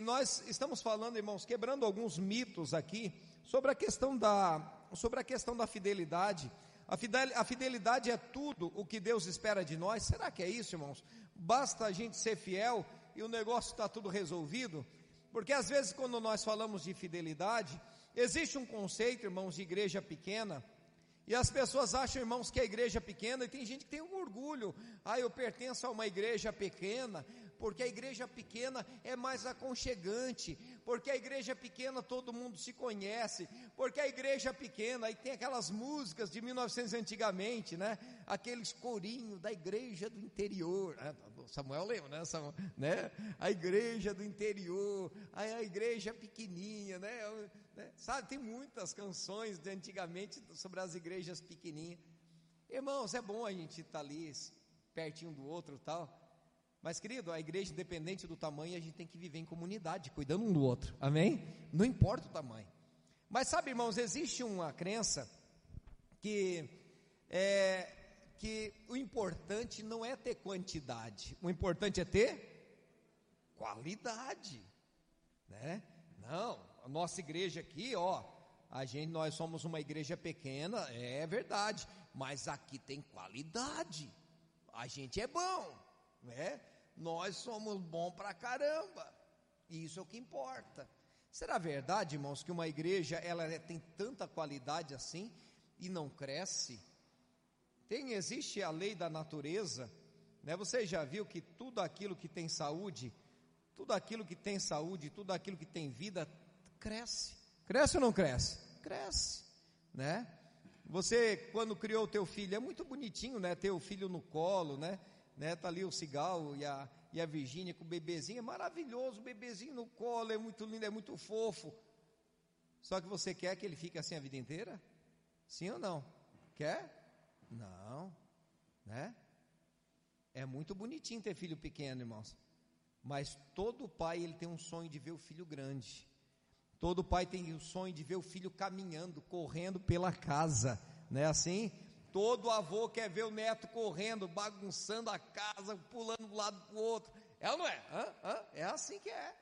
Nós estamos falando, irmãos, quebrando alguns mitos aqui sobre a questão da, sobre a questão da fidelidade. A fidelidade é tudo o que Deus espera de nós. Será que é isso, irmãos? Basta a gente ser fiel e o negócio está tudo resolvido? Porque às vezes, quando nós falamos de fidelidade, existe um conceito, irmãos, de igreja pequena. E as pessoas acham, irmãos, que a igreja é pequena, e tem gente que tem um orgulho. Ah, eu pertenço a uma igreja pequena porque a igreja pequena é mais aconchegante, porque a igreja pequena todo mundo se conhece, porque a igreja pequena, aí tem aquelas músicas de 1900 antigamente, né? Aqueles corinhos da igreja do interior, né? Samuel lembra, né? Samuel, né? A igreja do interior, a, a igreja pequenininha, né? né? Sabe, tem muitas canções de antigamente sobre as igrejas pequenininhas. Irmãos, é bom a gente estar tá ali pertinho do outro, tal. Mas, querido, a igreja, independente do tamanho, a gente tem que viver em comunidade, cuidando um do outro. Amém? Não importa o tamanho. Mas sabe, irmãos, existe uma crença que é que o importante não é ter quantidade, o importante é ter qualidade, né? Não, a nossa igreja aqui, ó, a gente nós somos uma igreja pequena, é verdade, mas aqui tem qualidade. A gente é bom, né? Nós somos bom pra caramba. E isso é o que importa. Será verdade, irmãos, que uma igreja ela é, tem tanta qualidade assim e não cresce? Tem existe a lei da natureza, né? Você já viu que tudo aquilo que tem saúde, tudo aquilo que tem saúde, tudo aquilo que tem vida cresce. Cresce ou não cresce? Cresce, né? Você quando criou o teu filho é muito bonitinho, né? Ter o filho no colo, né? Né? Tá ali o Cigal e a, e a Virgínia com o bebezinho, é maravilhoso, o bebezinho no colo, é muito lindo, é muito fofo. Só que você quer que ele fique assim a vida inteira? Sim ou não? Quer? Não, né? É muito bonitinho ter filho pequeno, irmãos. Mas todo pai ele tem um sonho de ver o filho grande. Todo pai tem o sonho de ver o filho caminhando, correndo pela casa, não é assim? Todo avô quer ver o neto correndo, bagunçando a casa, pulando de um lado para o outro. É ou não é? Hã? Hã? É assim que é.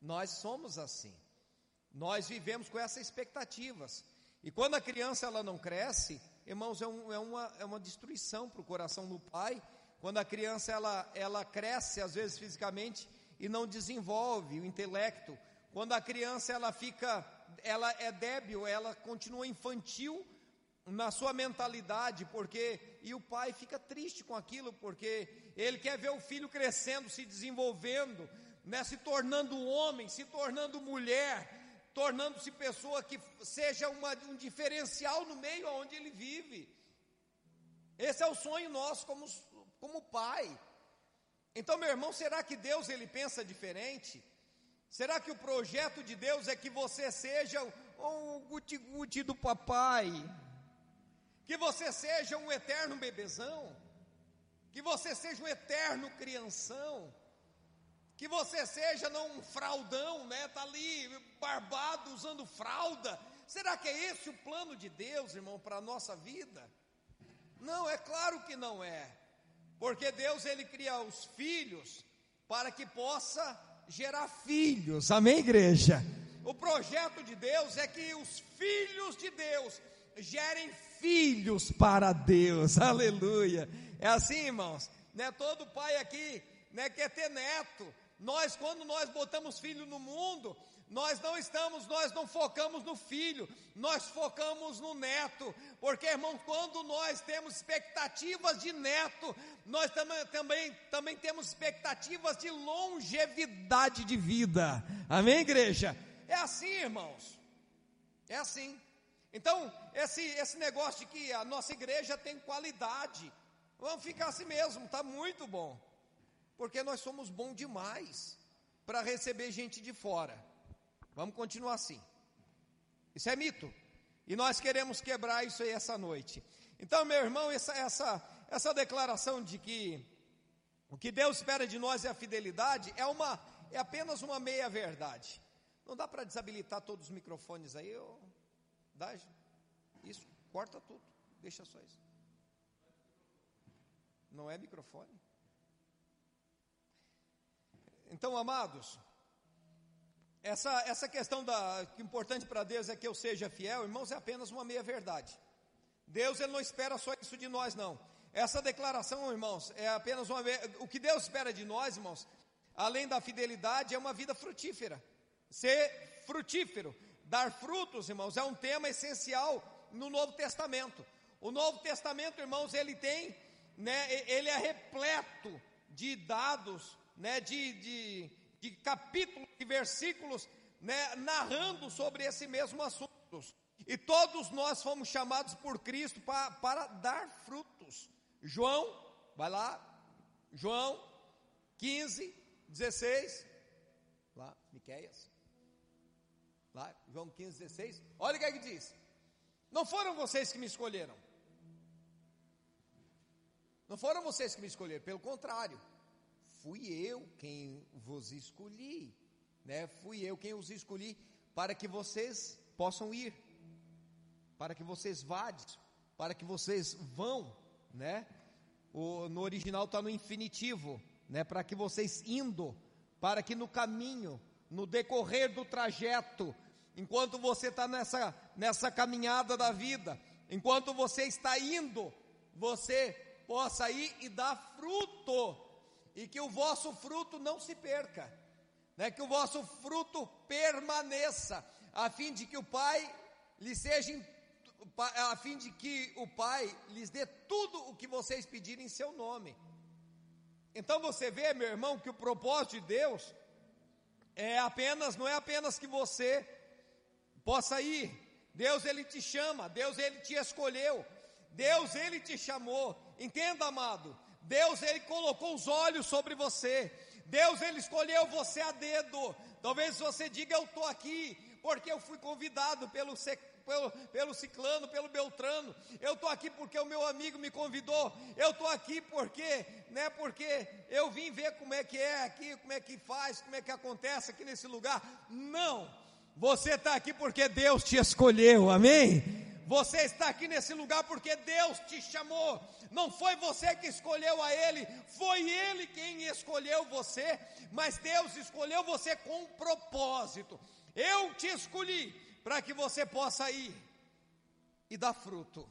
Nós somos assim. Nós vivemos com essas expectativas. E quando a criança ela não cresce, irmãos, é, um, é uma, é uma destruição para o coração do pai. Quando a criança ela, ela cresce, às vezes fisicamente, e não desenvolve o intelecto. Quando a criança ela fica, ela é débil, ela continua infantil, na sua mentalidade, porque e o pai fica triste com aquilo, porque ele quer ver o filho crescendo, se desenvolvendo, né, se tornando homem, se tornando mulher, tornando-se pessoa que seja uma, um diferencial no meio onde ele vive. Esse é o sonho nosso como, como pai. Então, meu irmão, será que Deus ele pensa diferente? Será que o projeto de Deus é que você seja o guti-guti do papai? Que você seja um eterno bebezão, que você seja um eterno crianção, que você seja não um fraudão, né? Tá ali barbado usando fralda. Será que é esse o plano de Deus, irmão, para a nossa vida? Não, é claro que não é. Porque Deus ele cria os filhos para que possa gerar filhos. Amém, igreja. O projeto de Deus é que os filhos de Deus gerem filhos para Deus, aleluia. É assim, irmãos, né? Todo pai aqui, né, quer ter neto. Nós, quando nós botamos filho no mundo, nós não estamos, nós não focamos no filho, nós focamos no neto, porque irmão, quando nós temos expectativas de neto, nós também, também, também temos expectativas de longevidade de vida, amém, igreja? É assim, irmãos, é assim. Então, esse, esse negócio de que a nossa igreja tem qualidade, vamos ficar assim mesmo, está muito bom, porque nós somos bom demais para receber gente de fora. Vamos continuar assim. Isso é mito. E nós queremos quebrar isso aí essa noite. Então, meu irmão, essa, essa, essa declaração de que o que Deus espera de nós é a fidelidade é, uma, é apenas uma meia verdade. Não dá para desabilitar todos os microfones aí, eu Dá isso, corta tudo, deixa só isso. Não é microfone. Então, amados, essa, essa questão da, que importante para Deus é que eu seja fiel, irmãos, é apenas uma meia-verdade. Deus ele não espera só isso de nós, não. Essa declaração, irmãos, é apenas uma. O que Deus espera de nós, irmãos, além da fidelidade, é uma vida frutífera. Ser frutífero, dar frutos, irmãos, é um tema essencial no Novo Testamento. O Novo Testamento, irmãos, ele tem, né, ele é repleto de dados, né, de, de, de capítulos e versículos, né, narrando sobre esse mesmo assunto. E todos nós fomos chamados por Cristo para, para dar frutos. João, vai lá, João 15, 16, lá, Miqueias, lá, João 15, 16, olha o que é que diz, não foram vocês que me escolheram, não foram vocês que me escolheram, pelo contrário, fui eu quem vos escolhi, né, fui eu quem os escolhi, para que vocês possam ir, para que vocês vades, para que vocês vão, né, o, no original está no infinitivo, né, para que vocês indo, para que no caminho, no decorrer do trajeto, enquanto você está nessa, nessa caminhada da vida, enquanto você está indo, você possa ir e dar fruto, e que o vosso fruto não se perca, né, que o vosso fruto permaneça, a fim de que o Pai lhe seja a fim de que o Pai lhes dê tudo o que vocês pedirem em seu nome. Então você vê, meu irmão, que o propósito de Deus é apenas, não é apenas que você possa ir. Deus ele te chama, Deus ele te escolheu, Deus ele te chamou. Entenda, amado, Deus ele colocou os olhos sobre você. Deus ele escolheu você a dedo. Talvez você diga eu estou aqui porque eu fui convidado pelo pelo, pelo ciclano, pelo beltrano, eu estou aqui porque o meu amigo me convidou, eu estou aqui porque, né, porque eu vim ver como é que é aqui, como é que faz, como é que acontece aqui nesse lugar. Não, você está aqui porque Deus te escolheu, amém? Você está aqui nesse lugar porque Deus te chamou. Não foi você que escolheu a Ele, foi Ele quem escolheu você. Mas Deus escolheu você com um propósito. Eu te escolhi para que você possa ir e dar fruto,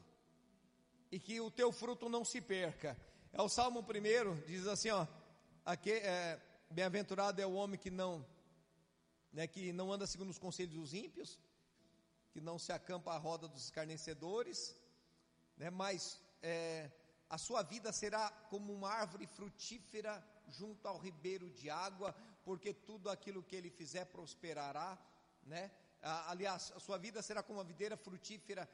e que o teu fruto não se perca. É o Salmo 1, diz assim: ó, é, bem-aventurado é o homem que não, né, que não anda segundo os conselhos dos ímpios, que não se acampa à roda dos escarnecedores, né, mas é, a sua vida será como uma árvore frutífera junto ao ribeiro de água, porque tudo aquilo que ele fizer prosperará, né? Aliás, a sua vida será como uma videira frutífera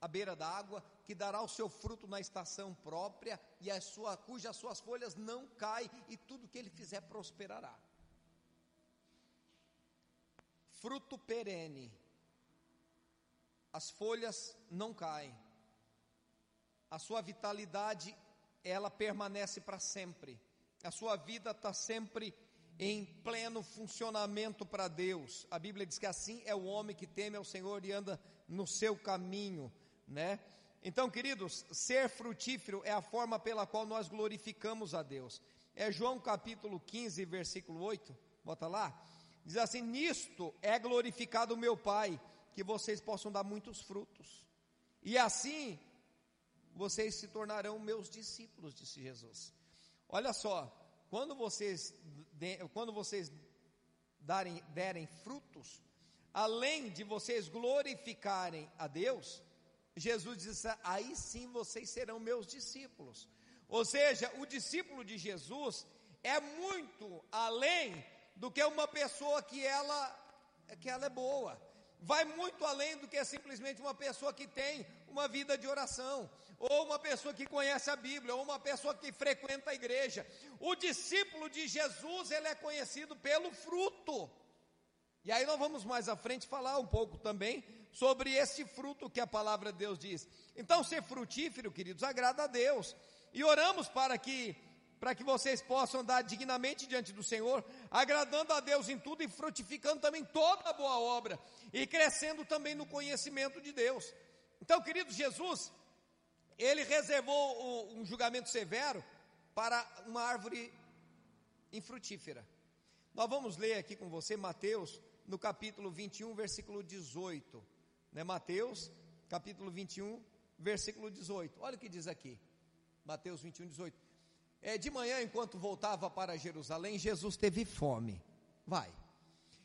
à beira da água, que dará o seu fruto na estação própria, e a sua, cujas suas folhas não caem, e tudo que ele fizer prosperará. Fruto perene, as folhas não caem, a sua vitalidade, ela permanece para sempre, a sua vida está sempre em pleno funcionamento para Deus. A Bíblia diz que assim é o homem que teme ao Senhor e anda no seu caminho, né? Então, queridos, ser frutífero é a forma pela qual nós glorificamos a Deus. É João capítulo 15, versículo 8, bota lá. Diz assim: Nisto é glorificado o meu Pai, que vocês possam dar muitos frutos. E assim vocês se tornarão meus discípulos, disse Jesus. Olha só, quando vocês, quando vocês darem, derem frutos, além de vocês glorificarem a Deus, Jesus disse: aí sim vocês serão meus discípulos. Ou seja, o discípulo de Jesus é muito além do que uma pessoa que ela, que ela é boa. Vai muito além do que simplesmente uma pessoa que tem uma vida de oração ou uma pessoa que conhece a Bíblia, ou uma pessoa que frequenta a igreja. O discípulo de Jesus, ele é conhecido pelo fruto. E aí nós vamos mais à frente falar um pouco também sobre esse fruto que a palavra de Deus diz. Então, ser frutífero, queridos, agrada a Deus. E oramos para que para que vocês possam andar dignamente diante do Senhor, agradando a Deus em tudo e frutificando também toda a boa obra e crescendo também no conhecimento de Deus. Então, queridos, Jesus, ele reservou um julgamento severo para uma árvore infrutífera. Nós vamos ler aqui com você Mateus, no capítulo 21, versículo 18. Né? Mateus, capítulo 21, versículo 18. Olha o que diz aqui. Mateus 21, 18. É, de manhã, enquanto voltava para Jerusalém, Jesus teve fome. Vai.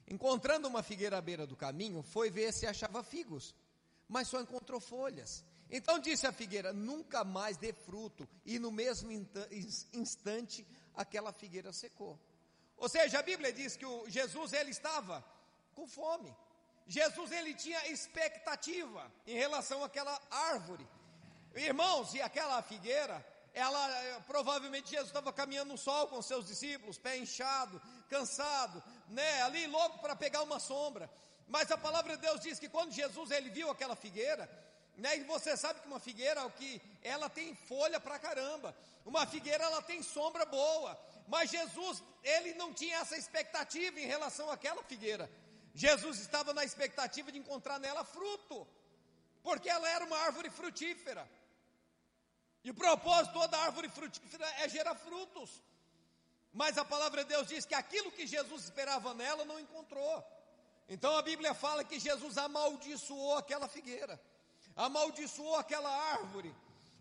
Encontrando uma figueira à beira do caminho, foi ver se achava figos, mas só encontrou folhas. Então disse a figueira: Nunca mais dê fruto. E no mesmo instante, aquela figueira secou. Ou seja, a Bíblia diz que o Jesus ele estava com fome. Jesus ele tinha expectativa em relação àquela árvore. Irmãos, e aquela figueira, ela eh, provavelmente Jesus estava caminhando no sol com seus discípulos, pé inchado, cansado, né, ali louco para pegar uma sombra. Mas a palavra de Deus diz que quando Jesus ele viu aquela figueira, né, e você sabe que uma figueira, o que ela tem folha para caramba. Uma figueira ela tem sombra boa, mas Jesus, ele não tinha essa expectativa em relação àquela figueira. Jesus estava na expectativa de encontrar nela fruto, porque ela era uma árvore frutífera. E o propósito toda árvore frutífera é gerar frutos. Mas a palavra de Deus diz que aquilo que Jesus esperava nela não encontrou. Então a Bíblia fala que Jesus amaldiçoou aquela figueira, amaldiçoou aquela árvore.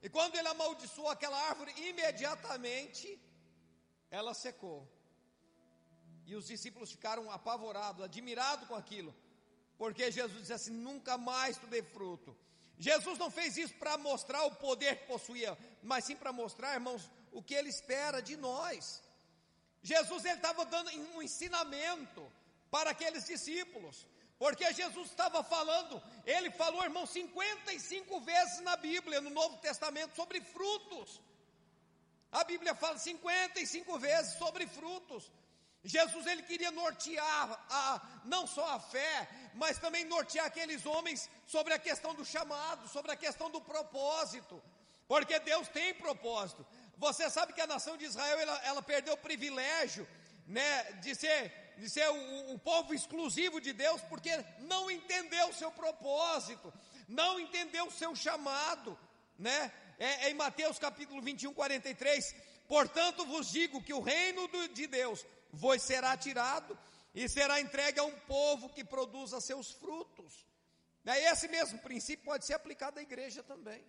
E quando ele amaldiçoou aquela árvore, imediatamente ela secou. E os discípulos ficaram apavorados, admirados com aquilo, porque Jesus disse assim: nunca mais tu dê fruto. Jesus não fez isso para mostrar o poder que possuía, mas sim para mostrar, irmãos, o que ele espera de nós. Jesus estava dando um ensinamento para aqueles discípulos, porque Jesus estava falando, ele falou, irmão, 55 vezes na Bíblia, no Novo Testamento, sobre frutos. A Bíblia fala 55 vezes sobre frutos. Jesus ele queria nortear a, não só a fé, mas também nortear aqueles homens sobre a questão do chamado, sobre a questão do propósito, porque Deus tem propósito. Você sabe que a nação de Israel ela, ela perdeu o privilégio, né, de ser, de ser o, o povo exclusivo de Deus, porque não entendeu o seu propósito, não entendeu o seu chamado, né? É, é em Mateus capítulo 21, 43. Portanto, vos digo que o reino de Deus vos será tirado e será entregue a um povo que produza seus frutos. E esse mesmo princípio pode ser aplicado à igreja também.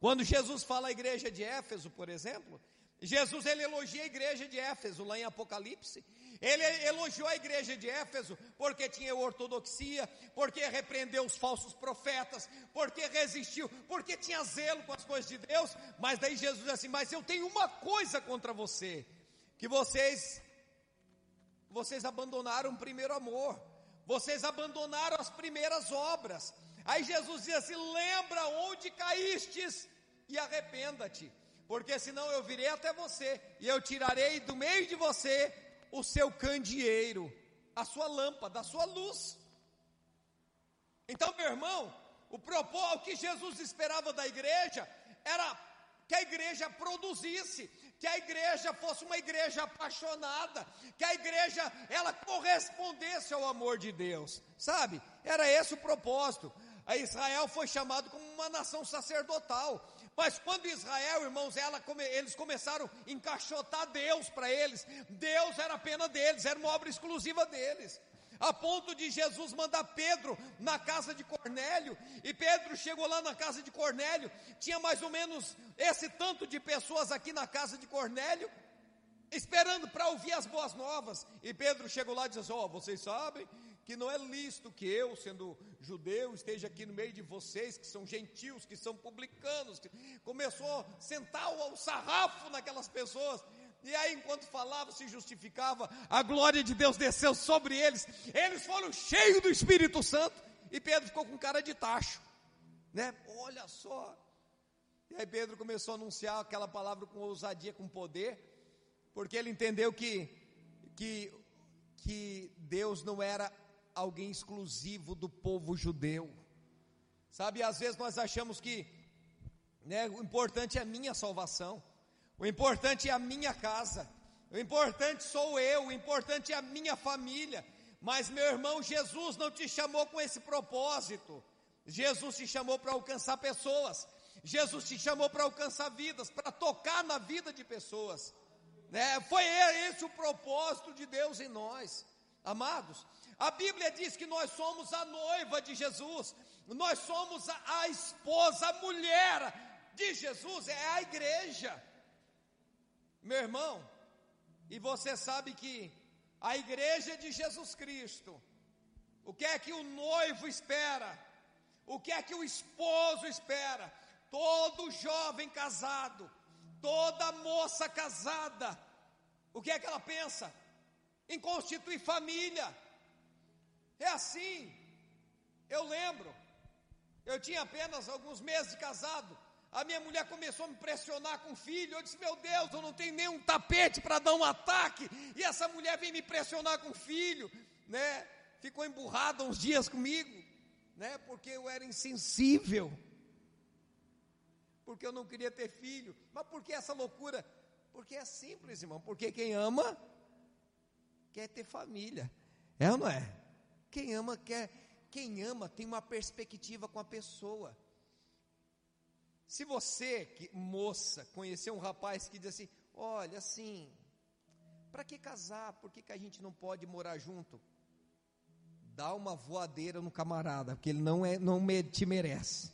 Quando Jesus fala à igreja de Éfeso, por exemplo, Jesus ele elogia a igreja de Éfeso lá em Apocalipse. Ele elogiou a igreja de Éfeso porque tinha ortodoxia, porque repreendeu os falsos profetas, porque resistiu, porque tinha zelo com as coisas de Deus. Mas daí Jesus disse assim: Mas eu tenho uma coisa contra você que vocês vocês abandonaram o primeiro amor, vocês abandonaram as primeiras obras. Aí Jesus diz assim: lembra onde caístes e arrependa-te, porque senão eu virei até você e eu tirarei do meio de você o seu candeeiro, a sua lâmpada, a sua luz. Então, meu irmão, o propósito que Jesus esperava da igreja era que a igreja produzisse, que a igreja fosse uma igreja apaixonada, que a igreja ela correspondesse ao amor de Deus, sabe? Era esse o propósito. A Israel foi chamado como uma nação sacerdotal. Mas quando Israel, irmãos, ela, eles começaram a encaixotar Deus para eles, Deus era pena deles, era uma obra exclusiva deles. A ponto de Jesus mandar Pedro na casa de Cornélio, e Pedro chegou lá na casa de Cornélio, tinha mais ou menos esse tanto de pessoas aqui na casa de Cornélio, esperando para ouvir as boas novas, e Pedro chegou lá e disse: Ó, oh, vocês sabem que não é lícito que eu, sendo judeu, esteja aqui no meio de vocês, que são gentios, que são publicanos. Começou a sentar o sarrafo naquelas pessoas. E aí, enquanto falava, se justificava, a glória de Deus desceu sobre eles. Eles foram cheios do Espírito Santo. E Pedro ficou com cara de tacho, né? Olha só. E aí Pedro começou a anunciar aquela palavra com ousadia, com poder, porque ele entendeu que que que Deus não era alguém exclusivo do povo judeu. Sabe, às vezes nós achamos que né, o importante é a minha salvação. O importante é a minha casa. O importante sou eu, o importante é a minha família. Mas, meu irmão, Jesus não te chamou com esse propósito. Jesus te chamou para alcançar pessoas. Jesus te chamou para alcançar vidas, para tocar na vida de pessoas. Né? Foi esse o propósito de Deus em nós. Amados, a Bíblia diz que nós somos a noiva de Jesus, nós somos a, a esposa, a mulher de Jesus, é a igreja. Meu irmão, e você sabe que a igreja de Jesus Cristo, o que é que o noivo espera? O que é que o esposo espera? Todo jovem casado, toda moça casada, o que é que ela pensa? Em constituir família. É assim. Eu lembro, eu tinha apenas alguns meses de casado. A minha mulher começou a me pressionar com o filho. Eu disse: Meu Deus, eu não tenho nenhum tapete para dar um ataque. E essa mulher vem me pressionar com o filho, né? Ficou emburrada uns dias comigo, né? Porque eu era insensível. Porque eu não queria ter filho. Mas por que essa loucura? Porque é simples, irmão. Porque quem ama quer ter família. É ou não é? Quem ama quer, quem ama tem uma perspectiva com a pessoa. Se você, que, moça, conhecer um rapaz que diz assim: olha, assim, para que casar? Por que, que a gente não pode morar junto? Dá uma voadeira no camarada, porque ele não, é, não te merece.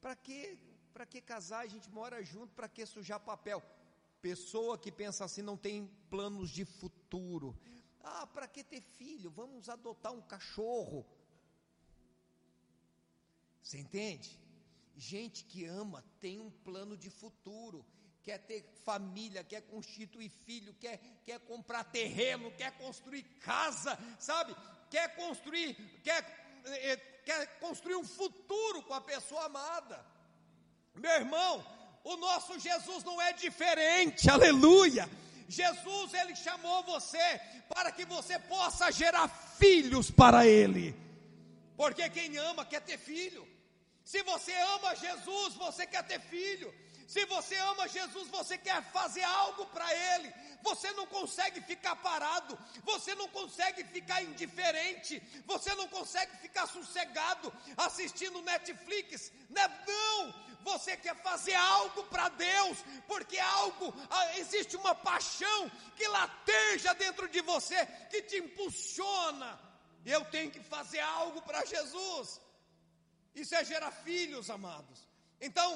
Para que, para que casar? A gente mora junto, para que sujar papel? Pessoa que pensa assim não tem planos de futuro. Ah, para que ter filho? Vamos adotar um cachorro. Você entende? Gente que ama tem um plano de futuro, quer ter família, quer constituir filho, quer, quer comprar terreno, quer construir casa, sabe? Quer construir, quer, eh, quer construir um futuro com a pessoa amada. Meu irmão, o nosso Jesus não é diferente, aleluia. Jesus, ele chamou você para que você possa gerar filhos para ele, porque quem ama quer ter filho. Se você ama Jesus, você quer ter filho. Se você ama Jesus, você quer fazer algo para Ele. Você não consegue ficar parado, você não consegue ficar indiferente, você não consegue ficar sossegado assistindo Netflix. Né? Não, você quer fazer algo para Deus, porque algo, ah, existe uma paixão que lateja dentro de você, que te impulsiona. Eu tenho que fazer algo para Jesus. Isso é gerar filhos, amados. Então,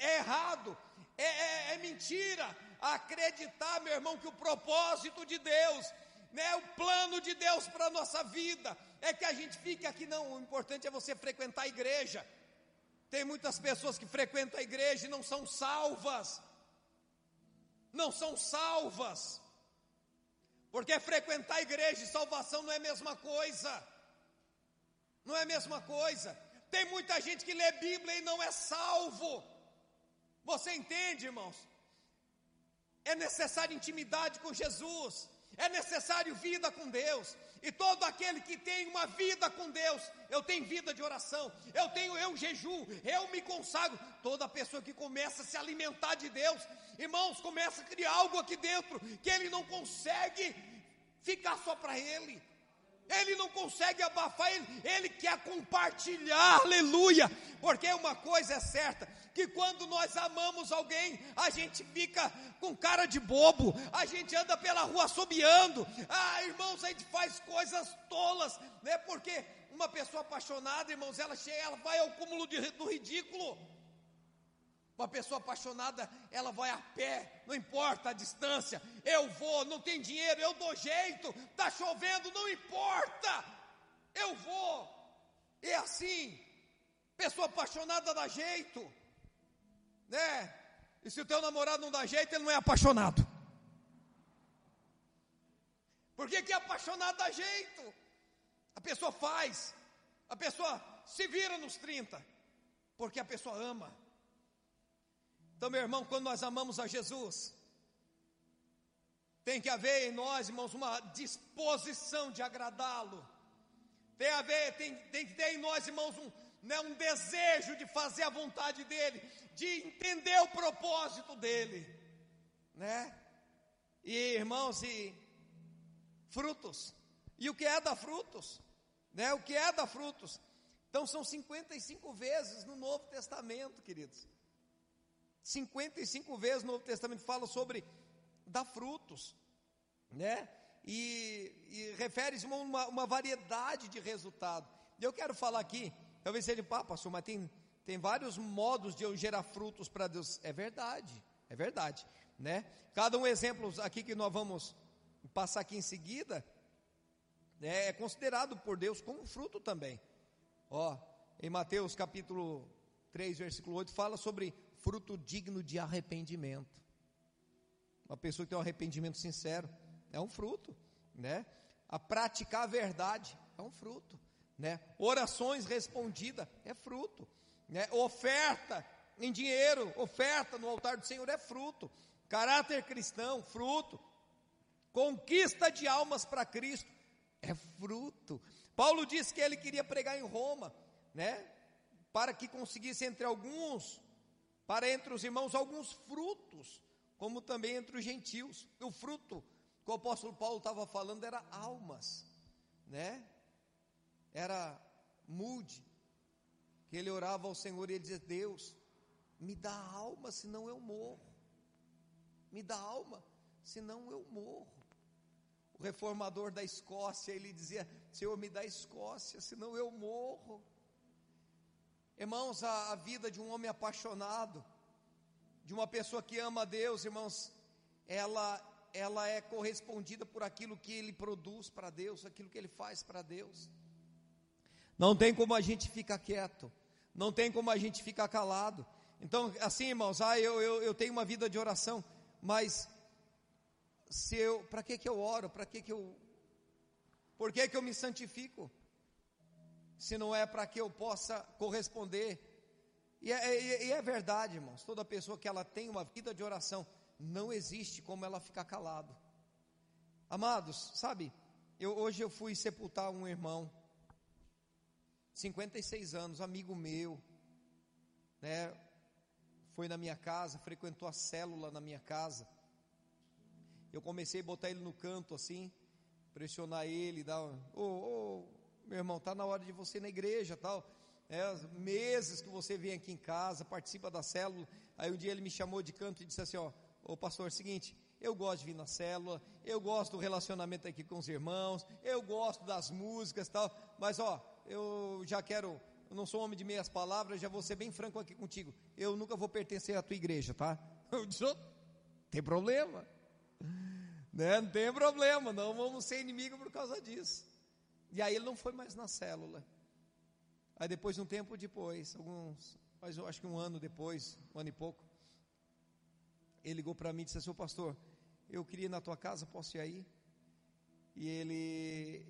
é errado, é, é, é mentira acreditar, meu irmão, que o propósito de Deus, né, o plano de Deus para a nossa vida, é que a gente fique aqui. Não, o importante é você frequentar a igreja. Tem muitas pessoas que frequentam a igreja e não são salvas. Não são salvas. Porque frequentar a igreja e salvação não é a mesma coisa. Não é a mesma coisa. Tem muita gente que lê Bíblia e não é salvo. Você entende, irmãos? É necessário intimidade com Jesus, é necessário vida com Deus. E todo aquele que tem uma vida com Deus, eu tenho vida de oração, eu tenho eu jejum, eu me consagro. Toda pessoa que começa a se alimentar de Deus, irmãos, começa a criar algo aqui dentro que ele não consegue ficar só para ele. Ele não consegue abafar, ele, ele quer compartilhar, aleluia, porque uma coisa é certa, que quando nós amamos alguém, a gente fica com cara de bobo, a gente anda pela rua assobiando, ah, irmãos, a gente faz coisas tolas, né, porque uma pessoa apaixonada, irmãos, ela chega, ela vai ao cúmulo de, do ridículo, uma pessoa apaixonada, ela vai a pé, não importa a distância. Eu vou, não tem dinheiro, eu dou jeito. Tá chovendo, não importa. Eu vou. É assim. Pessoa apaixonada dá jeito, né? E se o teu namorado não dá jeito, ele não é apaixonado. Por que, que apaixonado dá jeito? A pessoa faz, a pessoa se vira nos 30, porque a pessoa ama. Então, meu irmão, quando nós amamos a Jesus, tem que haver em nós, irmãos, uma disposição de agradá-lo. Tem, haver, tem, tem que ter em nós, irmãos, um, né, um desejo de fazer a vontade dele, de entender o propósito dele, né? E irmãos, e frutos. E o que é dar frutos? Né? O que é dar frutos? Então são 55 vezes no Novo Testamento, queridos. 55 vezes no Novo Testamento fala sobre dar frutos, né? E, e refere-se a uma, uma variedade de resultado. Eu quero falar aqui, talvez seja, pá, pastor, mas tem, tem vários modos de eu gerar frutos para Deus. É verdade, é verdade, né? Cada um exemplo aqui que nós vamos passar aqui em seguida, né, é considerado por Deus como fruto também. Ó, em Mateus capítulo 3, versículo 8, fala sobre fruto digno de arrependimento. Uma pessoa que tem um arrependimento sincero é um fruto, né? A praticar a verdade é um fruto, né? Orações respondidas é fruto, né? Oferta em dinheiro, oferta no altar do Senhor é fruto. Caráter cristão, fruto. Conquista de almas para Cristo é fruto. Paulo disse que ele queria pregar em Roma, né? Para que conseguisse entre alguns, para entre os irmãos, alguns frutos, como também entre os gentios. O fruto que o apóstolo Paulo estava falando era almas, né? Era mude, que ele orava ao Senhor e ele dizia: Deus, me dá alma, senão eu morro. Me dá alma, senão eu morro reformador da Escócia, ele dizia: Senhor, me dá Escócia, senão eu morro. Irmãos, a, a vida de um homem apaixonado, de uma pessoa que ama a Deus, irmãos, ela, ela é correspondida por aquilo que ele produz para Deus, aquilo que ele faz para Deus. Não tem como a gente ficar quieto, não tem como a gente ficar calado. Então, assim, irmãos, ah, eu, eu, eu tenho uma vida de oração, mas se eu, para que que eu oro? Para que que eu Por que que eu me santifico? Se não é para que eu possa corresponder. E é, e é, verdade, irmãos. Toda pessoa que ela tem uma vida de oração, não existe como ela ficar calado. Amados, sabe? Eu hoje eu fui sepultar um irmão, 56 anos, amigo meu, né? Foi na minha casa, frequentou a célula na minha casa eu comecei a botar ele no canto assim, pressionar ele, dar, ô, oh, oh, meu irmão, tá na hora de você ir na igreja, tal. É, meses que você vem aqui em casa, participa da célula. Aí um dia ele me chamou de canto e disse assim, ó, ô pastor, é seguinte, eu gosto de vir na célula, eu gosto do relacionamento aqui com os irmãos, eu gosto das músicas, tal, mas ó, eu já quero, eu não sou homem de meias palavras, já vou ser bem franco aqui contigo. Eu nunca vou pertencer à tua igreja, tá? Eu disse, oh, tem problema. Né? Não tem problema, não vamos ser inimigo por causa disso. E aí ele não foi mais na célula. Aí depois, um tempo depois, alguns, mas eu acho que um ano depois, um ano e pouco, ele ligou para mim e disse assim, pastor, eu queria ir na tua casa, posso ir aí? E ele,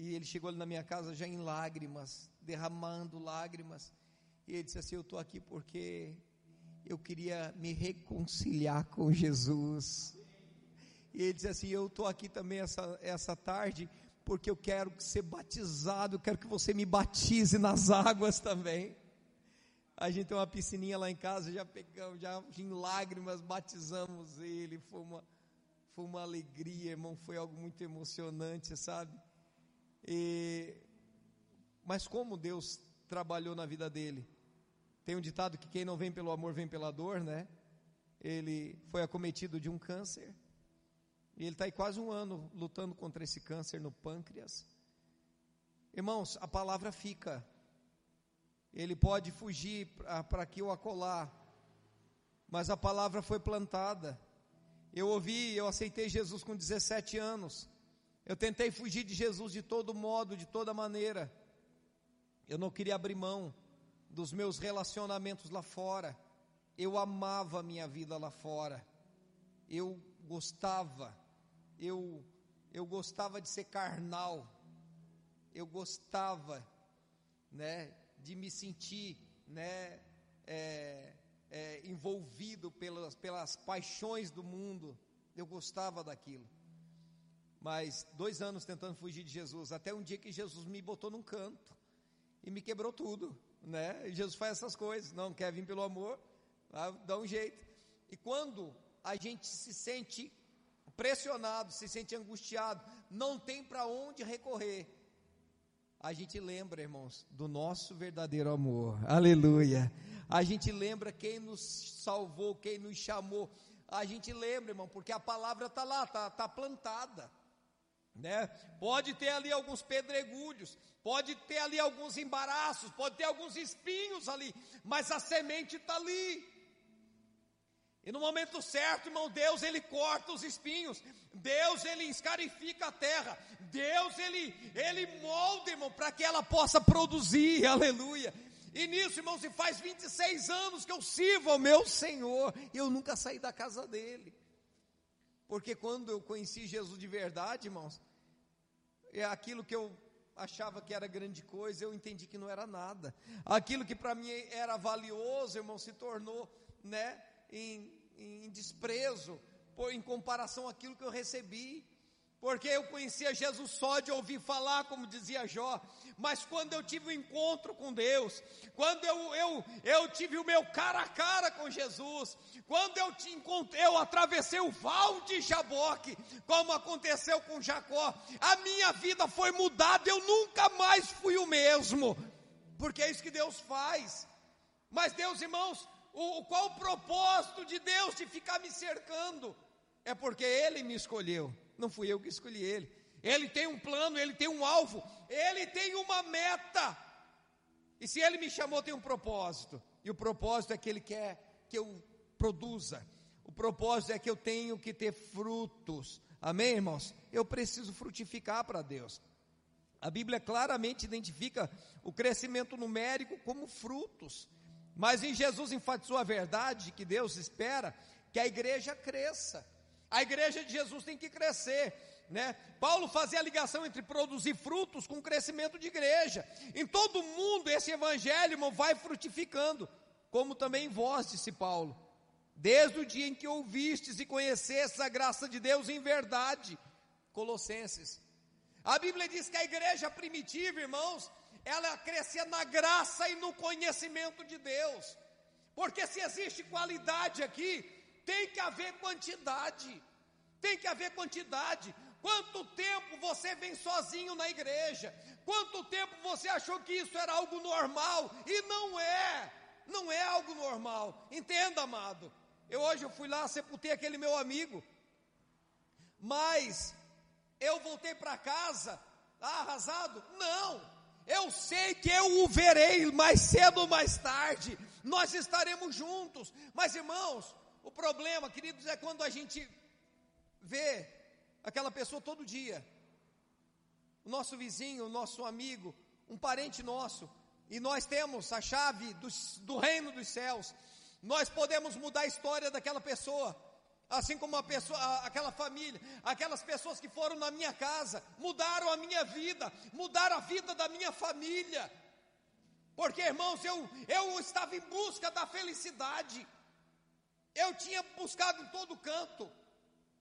e ele chegou ali na minha casa já em lágrimas, derramando lágrimas. E ele disse assim, eu estou aqui porque eu queria me reconciliar com Jesus. E ele disse assim: Eu estou aqui também essa, essa tarde porque eu quero ser batizado, eu quero que você me batize nas águas também. A gente tem uma piscininha lá em casa, já pegamos, já em lágrimas batizamos ele. Foi uma, foi uma alegria, irmão, foi algo muito emocionante, sabe? E, mas como Deus trabalhou na vida dele? Tem um ditado que quem não vem pelo amor vem pela dor, né? Ele foi acometido de um câncer e ele está aí quase um ano lutando contra esse câncer no pâncreas. Irmãos, a palavra fica. Ele pode fugir para aqui ou acolá, mas a palavra foi plantada. Eu ouvi, eu aceitei Jesus com 17 anos. Eu tentei fugir de Jesus de todo modo, de toda maneira. Eu não queria abrir mão dos meus relacionamentos lá fora. Eu amava a minha vida lá fora. Eu gostava eu, eu gostava de ser carnal, eu gostava, né, de me sentir, né, é, é, envolvido pelas, pelas paixões do mundo, eu gostava daquilo. Mas dois anos tentando fugir de Jesus, até um dia que Jesus me botou num canto e me quebrou tudo, né? E Jesus faz essas coisas, não quer vir pelo amor, dá um jeito. E quando a gente se sente pressionado, se sente angustiado, não tem para onde recorrer. A gente lembra, irmãos, do nosso verdadeiro amor. Aleluia. A gente lembra quem nos salvou, quem nos chamou. A gente lembra, irmão, porque a palavra está lá, está tá plantada. Né? Pode ter ali alguns pedregulhos, pode ter ali alguns embaraços, pode ter alguns espinhos ali, mas a semente está ali. E no momento certo, irmão, Deus ele corta os espinhos, Deus ele escarifica a terra, Deus ele ele molda, irmão, para que ela possa produzir. Aleluia. E nisso, irmão, se faz 26 anos que eu sirvo ao meu Senhor, e eu nunca saí da casa dele. Porque quando eu conheci Jesus de verdade, irmãos, é aquilo que eu achava que era grande coisa, eu entendi que não era nada. Aquilo que para mim era valioso, irmão, se tornou, né, em, em desprezo, por, em comparação àquilo que eu recebi. Porque eu conhecia Jesus só de ouvir falar, como dizia Jó, mas quando eu tive o um encontro com Deus, quando eu, eu, eu tive o meu cara a cara com Jesus, quando eu te encontrei, eu atravessei o val de Jaboque, como aconteceu com Jacó, a minha vida foi mudada, eu nunca mais fui o mesmo, porque é isso que Deus faz. Mas Deus, irmãos, o, qual o propósito de Deus de ficar me cercando? É porque Ele me escolheu, não fui eu que escolhi Ele. Ele tem um plano, Ele tem um alvo, Ele tem uma meta. E se Ele me chamou, tem um propósito. E o propósito é que Ele quer que eu produza. O propósito é que eu tenho que ter frutos. Amém, irmãos? Eu preciso frutificar para Deus. A Bíblia claramente identifica o crescimento numérico como frutos. Mas em Jesus enfatizou a verdade que Deus espera que a igreja cresça. A igreja de Jesus tem que crescer. Né? Paulo fazia a ligação entre produzir frutos com crescimento de igreja. Em todo mundo esse evangelho irmão, vai frutificando, como também em vós, disse Paulo. Desde o dia em que ouvistes e conhecestes a graça de Deus em verdade. Colossenses. A Bíblia diz que a igreja primitiva, irmãos, ela crescia na graça e no conhecimento de Deus. Porque se existe qualidade aqui, tem que haver quantidade. Tem que haver quantidade. Quanto tempo você vem sozinho na igreja? Quanto tempo você achou que isso era algo normal? E não é. Não é algo normal. Entenda, amado. Eu hoje fui lá, sepultei aquele meu amigo. Mas eu voltei para casa arrasado? Não. Eu sei que eu o verei mais cedo ou mais tarde, nós estaremos juntos. Mas irmãos, o problema, queridos, é quando a gente vê aquela pessoa todo dia, o nosso vizinho, o nosso amigo, um parente nosso, e nós temos a chave do, do reino dos céus, nós podemos mudar a história daquela pessoa. Assim como a pessoa, aquela família, aquelas pessoas que foram na minha casa, mudaram a minha vida, mudaram a vida da minha família. Porque, irmãos, eu, eu estava em busca da felicidade. Eu tinha buscado em todo canto.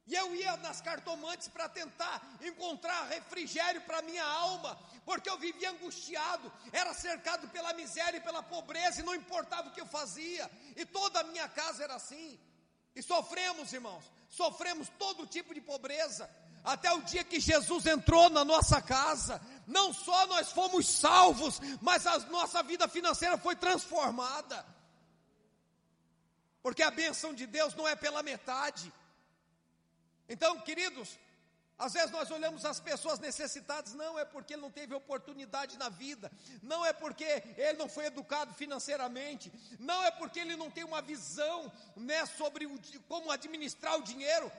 E eu ia nas cartomantes para tentar encontrar refrigério para minha alma, porque eu vivia angustiado, era cercado pela miséria e pela pobreza, e não importava o que eu fazia, e toda a minha casa era assim. E sofremos, irmãos, sofremos todo tipo de pobreza, até o dia que Jesus entrou na nossa casa, não só nós fomos salvos, mas a nossa vida financeira foi transformada. Porque a bênção de Deus não é pela metade. Então, queridos, às vezes nós olhamos as pessoas necessitadas, não é porque ele não teve oportunidade na vida, não é porque ele não foi educado financeiramente, não é porque ele não tem uma visão né, sobre o, como administrar o dinheiro.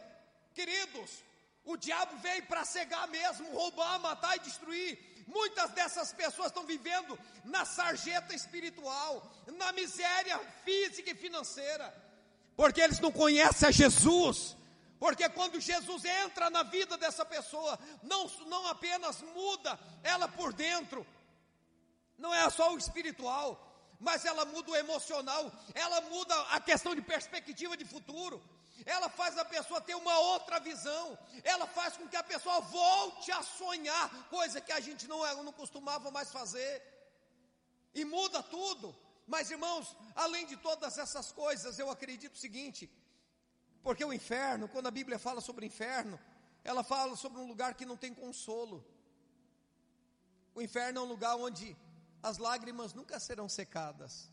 Queridos, o diabo veio para cegar mesmo, roubar, matar e destruir. Muitas dessas pessoas estão vivendo na sarjeta espiritual, na miséria física e financeira, porque eles não conhecem a Jesus porque quando Jesus entra na vida dessa pessoa, não, não apenas muda ela por dentro, não é só o espiritual, mas ela muda o emocional, ela muda a questão de perspectiva de futuro, ela faz a pessoa ter uma outra visão, ela faz com que a pessoa volte a sonhar, coisa que a gente não, não costumava mais fazer, e muda tudo. Mas irmãos, além de todas essas coisas, eu acredito o seguinte: porque o inferno, quando a Bíblia fala sobre o inferno, ela fala sobre um lugar que não tem consolo. O inferno é um lugar onde as lágrimas nunca serão secadas.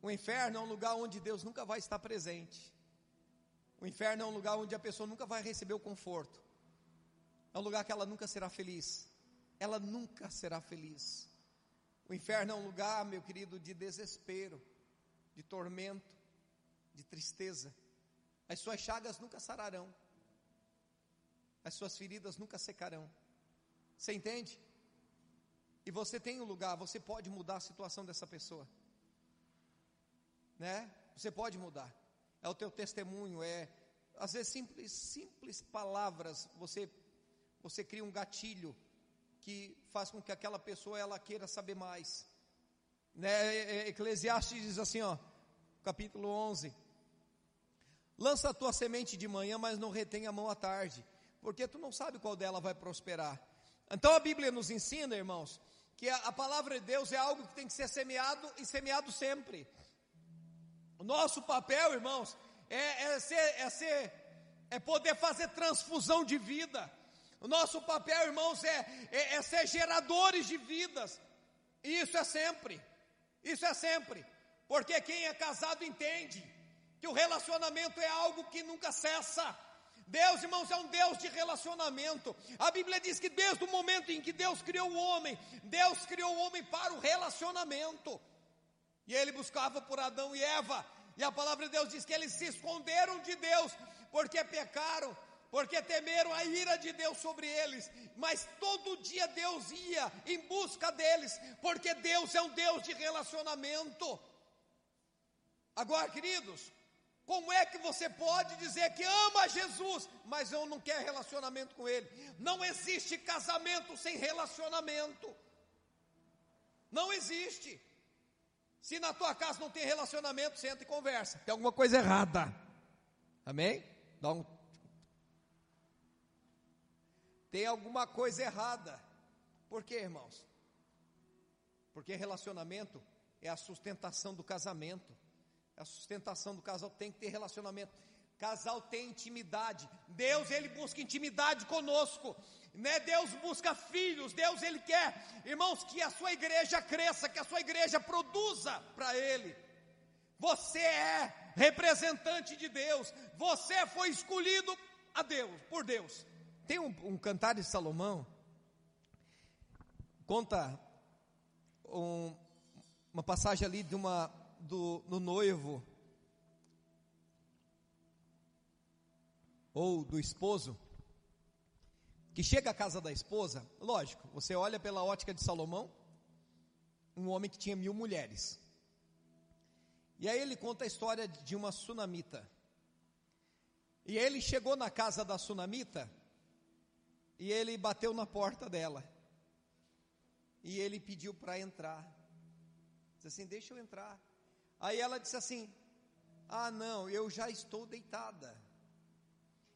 O inferno é um lugar onde Deus nunca vai estar presente. O inferno é um lugar onde a pessoa nunca vai receber o conforto. é um lugar que ela nunca será feliz. Ela nunca será feliz. O inferno é um lugar, meu querido, de desespero, de tormento, de tristeza. As suas chagas nunca sararão. As suas feridas nunca secarão. Você entende? E você tem um lugar, você pode mudar a situação dessa pessoa. Né? Você pode mudar. É o teu testemunho, é às vezes simples, simples palavras, você você cria um gatilho que faz com que aquela pessoa ela queira saber mais. Né? Eclesiastes diz assim, ó, capítulo 11: Lança a tua semente de manhã, mas não retenha a mão à tarde, porque tu não sabe qual dela vai prosperar. Então a Bíblia nos ensina, irmãos, que a, a palavra de Deus é algo que tem que ser semeado e semeado sempre. O nosso papel, irmãos, é, é, ser, é, ser, é poder fazer transfusão de vida. O nosso papel, irmãos, é, é, é ser geradores de vidas. E isso é sempre. Isso é sempre. Porque quem é casado entende que o relacionamento é algo que nunca cessa. Deus, irmãos, é um Deus de relacionamento. A Bíblia diz que desde o momento em que Deus criou o homem, Deus criou o homem para o relacionamento. E ele buscava por Adão e Eva. E a palavra de Deus diz que eles se esconderam de Deus porque pecaram, porque temeram a ira de Deus sobre eles. Mas todo dia Deus ia em busca deles, porque Deus é um Deus de relacionamento. Agora, queridos, como é que você pode dizer que ama Jesus, mas eu não quero relacionamento com Ele? Não existe casamento sem relacionamento. Não existe. Se na tua casa não tem relacionamento, senta e conversa. Tem alguma coisa errada. Amém? Dá um. Tem alguma coisa errada. Por quê, irmãos? Porque relacionamento é a sustentação do casamento. A sustentação do casal tem que ter relacionamento. Casal tem intimidade. Deus ele busca intimidade conosco. Né? Deus busca filhos. Deus ele quer, irmãos, que a sua igreja cresça, que a sua igreja produza para ele. Você é representante de Deus. Você foi escolhido a Deus, por Deus. Tem um, um cantar de Salomão conta um, uma passagem ali de uma do, noivo ou do esposo que chega à casa da esposa, lógico, você olha pela ótica de Salomão, um homem que tinha mil mulheres. E aí ele conta a história de uma sunamita. E ele chegou na casa da sunamita e ele bateu na porta dela. E ele pediu para entrar. Disse assim: Deixa eu entrar. Aí ela disse assim: Ah, não, eu já estou deitada.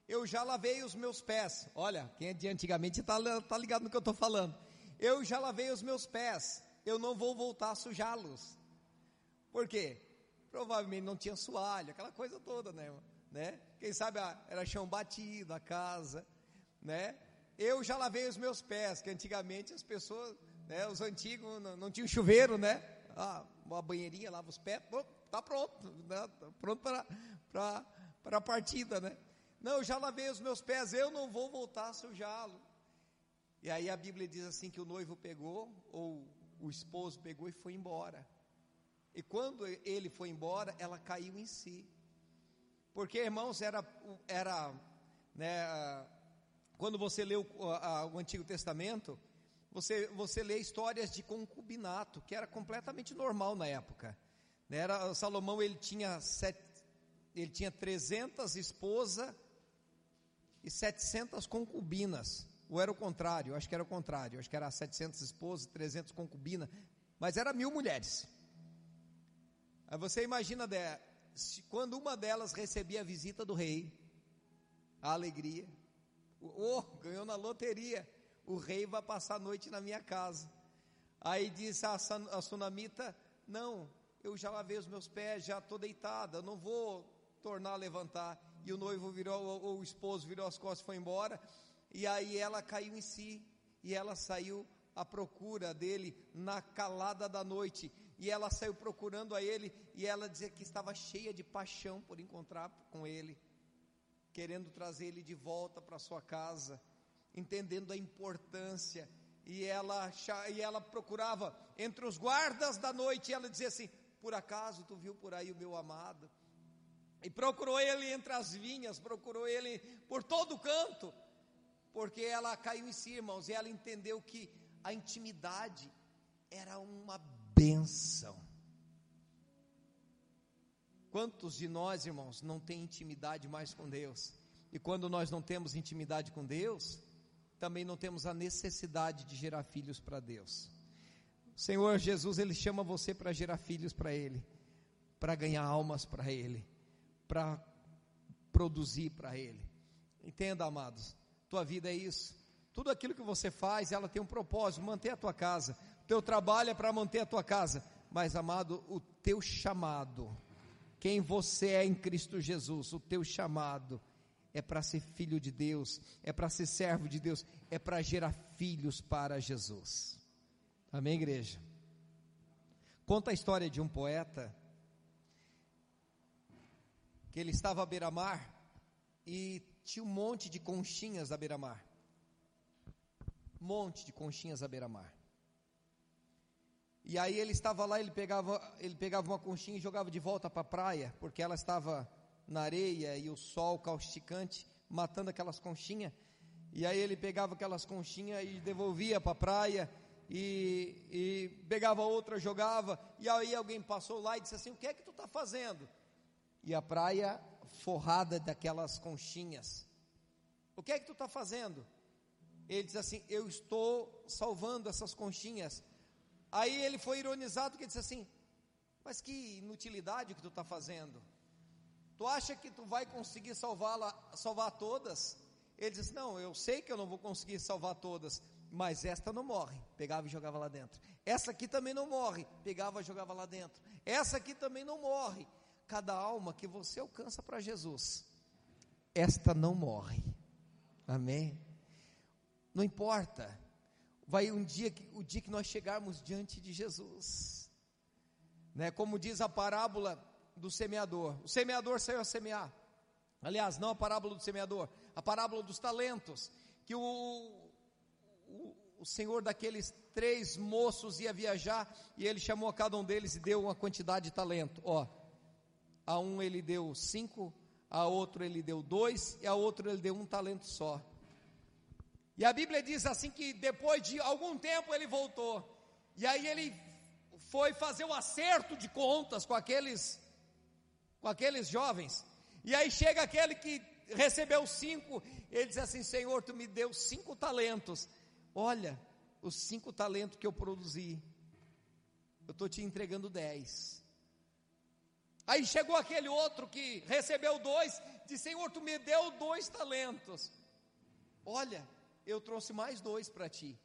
Eu já lavei os meus pés. Olha, quem é de antigamente está tá ligado no que eu estou falando. Eu já lavei os meus pés. Eu não vou voltar a sujá-los. Por quê? Provavelmente não tinha soalho, aquela coisa toda, né? né? Quem sabe era chão batido, a casa, né? Eu já lavei os meus pés, que antigamente as pessoas, né, os antigos não, não tinham chuveiro, né? Ah, uma banheirinha, lava os pés, está pronto, né? Tá pronto para, a partida, né? Não, eu já lavei os meus pés, eu não vou voltar a sujá-lo. E aí a Bíblia diz assim que o noivo pegou, ou o esposo pegou e foi embora. E quando ele foi embora, ela caiu em si. Porque, irmãos, era, era né, quando você lê o, o Antigo Testamento, você, você lê histórias de concubinato, que era completamente normal na época. Né? Era, Salomão ele tinha, sete, ele tinha 300 esposas e 700 concubinas. Ou era o contrário? Acho que era o contrário. Acho que era 700 esposas e 300 concubinas. Mas era mil mulheres. Aí você imagina quando uma delas recebia a visita do rei, a alegria. Oh, ganhou na loteria o rei vai passar a noite na minha casa. Aí disse a, a sunamita: Não, eu já lavei os meus pés, já estou deitada, não vou tornar a levantar. E o noivo virou, ou o esposo virou as costas e foi embora. E aí ela caiu em si, e ela saiu à procura dele na calada da noite. E ela saiu procurando a ele, e ela dizia que estava cheia de paixão por encontrar com ele, querendo trazer ele de volta para sua casa. Entendendo a importância, e ela, e ela procurava entre os guardas da noite, e ela dizia assim: Por acaso tu viu por aí o meu amado? E procurou ele entre as vinhas, procurou ele por todo canto, porque ela caiu em si, irmãos, e ela entendeu que a intimidade era uma benção. Quantos de nós, irmãos, não tem intimidade mais com Deus? E quando nós não temos intimidade com Deus, também não temos a necessidade de gerar filhos para Deus. O Senhor Jesus, Ele chama você para gerar filhos para Ele, para ganhar almas para Ele, para produzir para Ele. Entenda, amados, tua vida é isso. Tudo aquilo que você faz, ela tem um propósito, manter a tua casa. O teu trabalho é para manter a tua casa. Mas, amado, o teu chamado, quem você é em Cristo Jesus, o teu chamado é para ser filho de Deus, é para ser servo de Deus, é para gerar filhos para Jesus. Amém, igreja? Conta a história de um poeta que ele estava à beira-mar e tinha um monte de conchinhas à beira-mar. Monte de conchinhas à beira-mar. E aí ele estava lá, ele pegava, ele pegava uma conchinha e jogava de volta para a praia, porque ela estava na areia e o sol causticante matando aquelas conchinhas. E aí ele pegava aquelas conchinhas e devolvia para a praia e, e, pegava outra, jogava. E aí alguém passou lá e disse assim: O que é que tu está fazendo? E a praia forrada daquelas conchinhas. O que é que tu está fazendo? Ele diz assim: Eu estou salvando essas conchinhas. Aí ele foi ironizado que disse assim: Mas que inutilidade que tu está fazendo? Tu acha que tu vai conseguir salvá-la, salvar todas? Ele disse: Não, eu sei que eu não vou conseguir salvar todas, mas esta não morre. Pegava e jogava lá dentro. Essa aqui também não morre. Pegava e jogava lá dentro. Essa aqui também não morre. Cada alma que você alcança para Jesus, esta não morre. Amém? Não importa. Vai um dia que o dia que nós chegarmos diante de Jesus, né? Como diz a parábola do semeador. O semeador saiu a semear. Aliás, não a parábola do semeador, a parábola dos talentos, que o, o, o senhor daqueles três moços ia viajar e ele chamou a cada um deles e deu uma quantidade de talento. Ó, a um ele deu cinco, a outro ele deu dois e a outro ele deu um talento só. E a Bíblia diz assim que depois de algum tempo ele voltou. E aí ele foi fazer o acerto de contas com aqueles com aqueles jovens. E aí chega aquele que recebeu cinco, ele diz assim: Senhor, tu me deu cinco talentos. Olha, os cinco talentos que eu produzi, eu estou te entregando dez. Aí chegou aquele outro que recebeu dois, disse: Senhor, tu me deu dois talentos. Olha, eu trouxe mais dois para ti.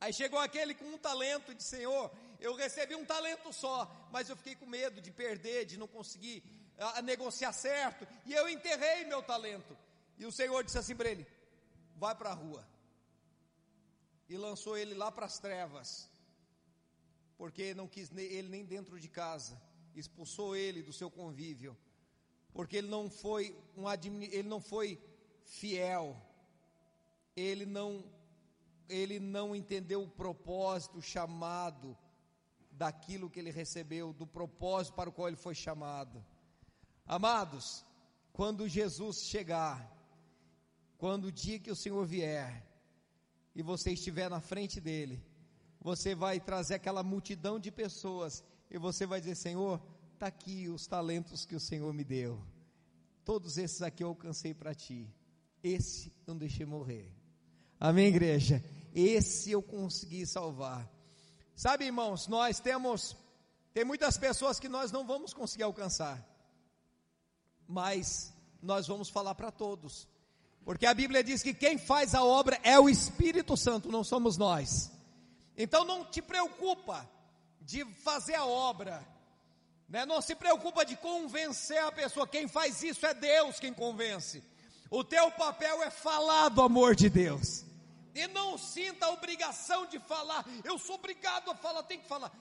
Aí chegou aquele com um talento e disse: Senhor, eu recebi um talento só, mas eu fiquei com medo de perder, de não conseguir a, negociar certo, e eu enterrei meu talento. E o Senhor disse assim para ele: vai para a rua. E lançou ele lá para as trevas, porque não quis ele nem dentro de casa, expulsou ele do seu convívio, porque ele não foi um ele não foi fiel, ele não ele não entendeu o propósito, o chamado daquilo que ele recebeu, do propósito para o qual ele foi chamado. Amados, quando Jesus chegar, quando o dia que o Senhor vier e você estiver na frente dele, você vai trazer aquela multidão de pessoas e você vai dizer: Senhor, está aqui os talentos que o Senhor me deu. Todos esses aqui eu alcancei para ti. Esse não deixei morrer. Amém, igreja? Esse eu consegui salvar. Sabe, irmãos, nós temos, tem muitas pessoas que nós não vamos conseguir alcançar, mas nós vamos falar para todos, porque a Bíblia diz que quem faz a obra é o Espírito Santo, não somos nós. Então não te preocupa de fazer a obra, né? não se preocupa de convencer a pessoa, quem faz isso é Deus quem convence. O teu papel é falar do amor de Deus e não sinta a obrigação de falar. Eu sou obrigado a falar, tem que falar.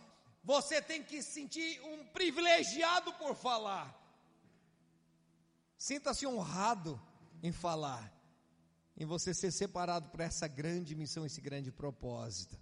Você tem que sentir um privilegiado por falar. Sinta-se honrado em falar. em você ser separado para essa grande missão, esse grande propósito.